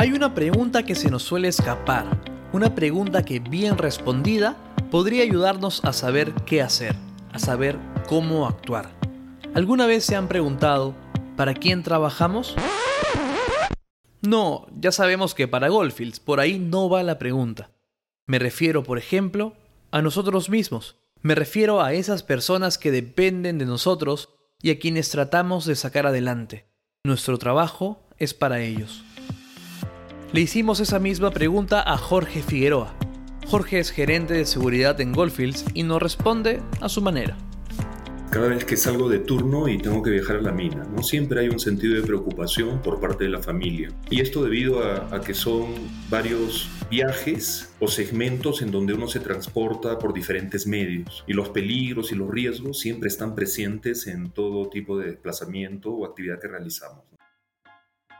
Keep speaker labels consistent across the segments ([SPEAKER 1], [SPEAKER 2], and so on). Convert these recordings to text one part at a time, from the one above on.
[SPEAKER 1] Hay una pregunta que se nos suele escapar, una pregunta que bien respondida podría ayudarnos a saber qué hacer, a saber cómo actuar. ¿Alguna vez se han preguntado, ¿para quién trabajamos? No, ya sabemos que para Goldfields, por ahí no va la pregunta. Me refiero, por ejemplo, a nosotros mismos. Me refiero a esas personas que dependen de nosotros y a quienes tratamos de sacar adelante. Nuestro trabajo es para ellos. Le hicimos esa misma pregunta a Jorge Figueroa. Jorge es gerente de seguridad en Goldfields y nos responde a su manera.
[SPEAKER 2] Cada vez que salgo de turno y tengo que viajar a la mina, ¿no? siempre hay un sentido de preocupación por parte de la familia. Y esto debido a, a que son varios viajes o segmentos en donde uno se transporta por diferentes medios. Y los peligros y los riesgos siempre están presentes en todo tipo de desplazamiento o actividad que realizamos.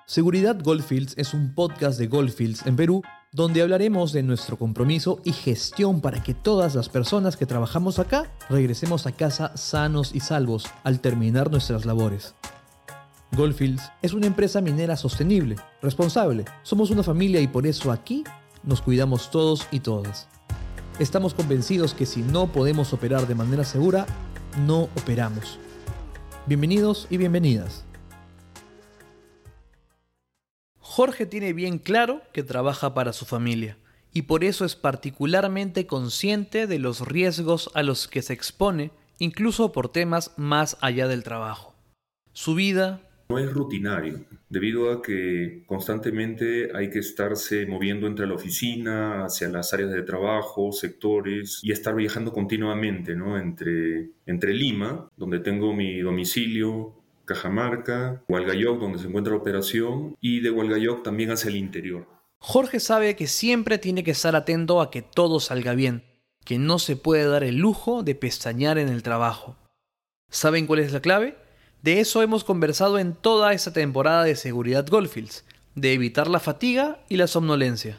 [SPEAKER 1] Seguridad Goldfields es un podcast de Goldfields en Perú donde hablaremos de nuestro compromiso y gestión para que todas las personas que trabajamos acá regresemos a casa sanos y salvos al terminar nuestras labores. Goldfields es una empresa minera sostenible, responsable. Somos una familia y por eso aquí nos cuidamos todos y todas. Estamos convencidos que si no podemos operar de manera segura, no operamos. Bienvenidos y bienvenidas. Jorge tiene bien claro que trabaja para su familia y por eso es particularmente consciente de los riesgos a los que se expone, incluso por temas más allá del trabajo. Su vida
[SPEAKER 2] no es rutinario, debido a que constantemente hay que estarse moviendo entre la oficina, hacia las áreas de trabajo, sectores, y estar viajando continuamente, ¿no? Entre, entre Lima, donde tengo mi domicilio, Cajamarca, Hualgayoc, donde se encuentra la operación, y de Hualgayoc también hacia el interior.
[SPEAKER 1] Jorge sabe que siempre tiene que estar atento a que todo salga bien, que no se puede dar el lujo de pestañear en el trabajo. ¿Saben cuál es la clave? De eso hemos conversado en toda esta temporada de Seguridad Goldfields, de evitar la fatiga y la somnolencia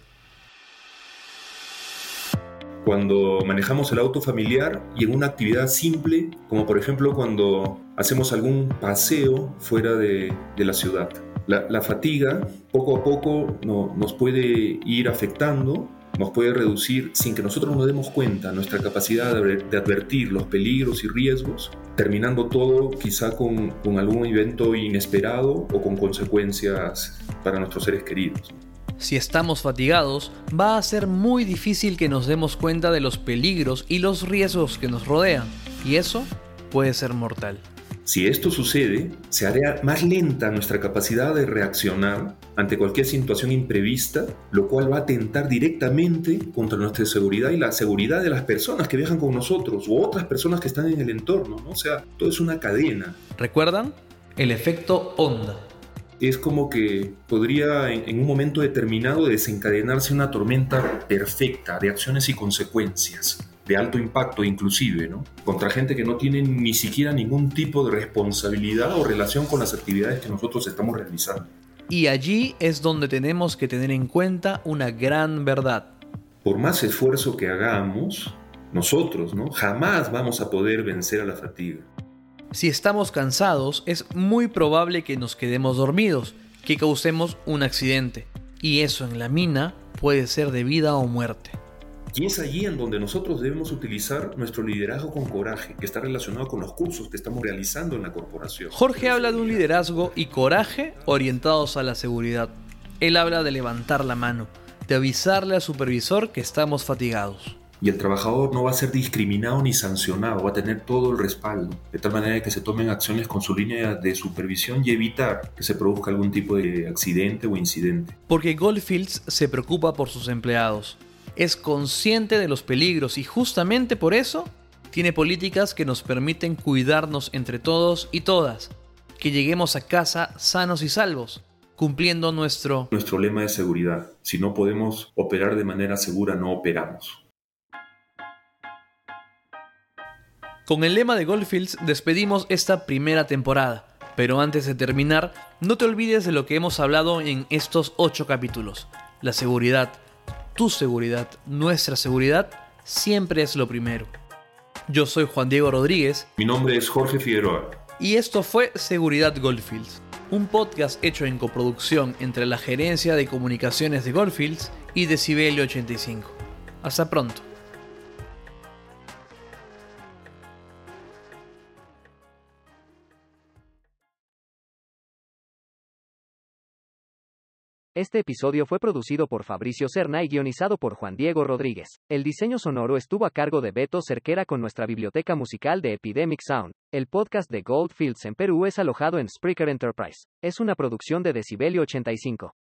[SPEAKER 2] cuando manejamos el auto familiar y en una actividad simple, como por ejemplo cuando hacemos algún paseo fuera de, la ciudad. La, fatiga poco a poco nos puede ir afectando, nos puede reducir sin que nosotros nos demos cuenta nuestra capacidad de, advertir los peligros y riesgos, terminando todo quizá con, algún evento inesperado o con consecuencias para nuestros seres queridos.
[SPEAKER 1] Si estamos fatigados, va a ser muy difícil que nos demos cuenta de los peligros y los riesgos que nos rodean, y eso puede ser mortal.
[SPEAKER 2] Si esto sucede, se hará más lenta nuestra capacidad de reaccionar ante cualquier situación imprevista, lo cual va a atentar directamente contra nuestra seguridad y la seguridad de las personas que viajan con nosotros o otras personas que están en el entorno. O sea, todo es una cadena.
[SPEAKER 1] ¿Recuerdan? El efecto onda
[SPEAKER 2] es como que podría en, un momento determinado desencadenarse una tormenta perfecta de acciones y consecuencias, de alto impacto inclusive, ¿no? Contra gente que no tiene ni siquiera ningún tipo de responsabilidad o relación con las actividades que nosotros estamos realizando.
[SPEAKER 1] Y allí es donde tenemos que tener en cuenta una gran verdad.
[SPEAKER 2] Por más esfuerzo que hagamos, nosotros, ¿no? Jamás vamos a poder vencer a la fatiga.
[SPEAKER 1] Si estamos cansados, es muy probable que nos quedemos dormidos, que causemos un accidente. Y eso en la mina puede ser de vida o muerte.
[SPEAKER 2] Y es allí en donde nosotros debemos utilizar nuestro liderazgo con coraje, que está relacionado con los cursos que estamos realizando en la corporación.
[SPEAKER 1] Jorge habla de un liderazgo y coraje orientados a la seguridad. Él habla de levantar la mano, de avisarle al supervisor que estamos fatigados
[SPEAKER 2] y el trabajador no va a ser discriminado ni sancionado, va a tener todo el respaldo, de tal manera que se tomen acciones con su línea de supervisión y evitar que se produzca algún tipo de accidente o incidente.
[SPEAKER 1] Porque Goldfields se preocupa por sus empleados, es consciente de los peligros y justamente por eso tiene políticas que nos permiten cuidarnos entre todos y todas, que lleguemos a casa sanos y salvos, cumpliendo nuestro...
[SPEAKER 2] Nuestro lema de seguridad. Si no podemos operar de manera segura, no operamos.
[SPEAKER 1] Con el lema de Goldfields despedimos esta primera temporada, pero antes de terminar, no te olvides de lo que hemos hablado en estos ocho capítulos. La seguridad, tu seguridad, nuestra seguridad, siempre es lo primero. Yo soy Juan Diego Rodríguez.
[SPEAKER 2] Mi nombre es Jorge Figueroa.
[SPEAKER 1] Y esto fue Seguridad Goldfields. un podcast hecho en coproducción entre la Gerencia de Comunicaciones de Goldfields y Decibelio 85. Hasta pronto.
[SPEAKER 3] Este episodio fue producido por Fabricio Serna y guionizado por Juan Diego Rodríguez. El diseño sonoro estuvo a cargo de Beto Cerquera con nuestra biblioteca musical de Epidemic Sound. El podcast de Goldfields en Perú es alojado en Spreaker Enterprise. Es una producción de Decibelio 85.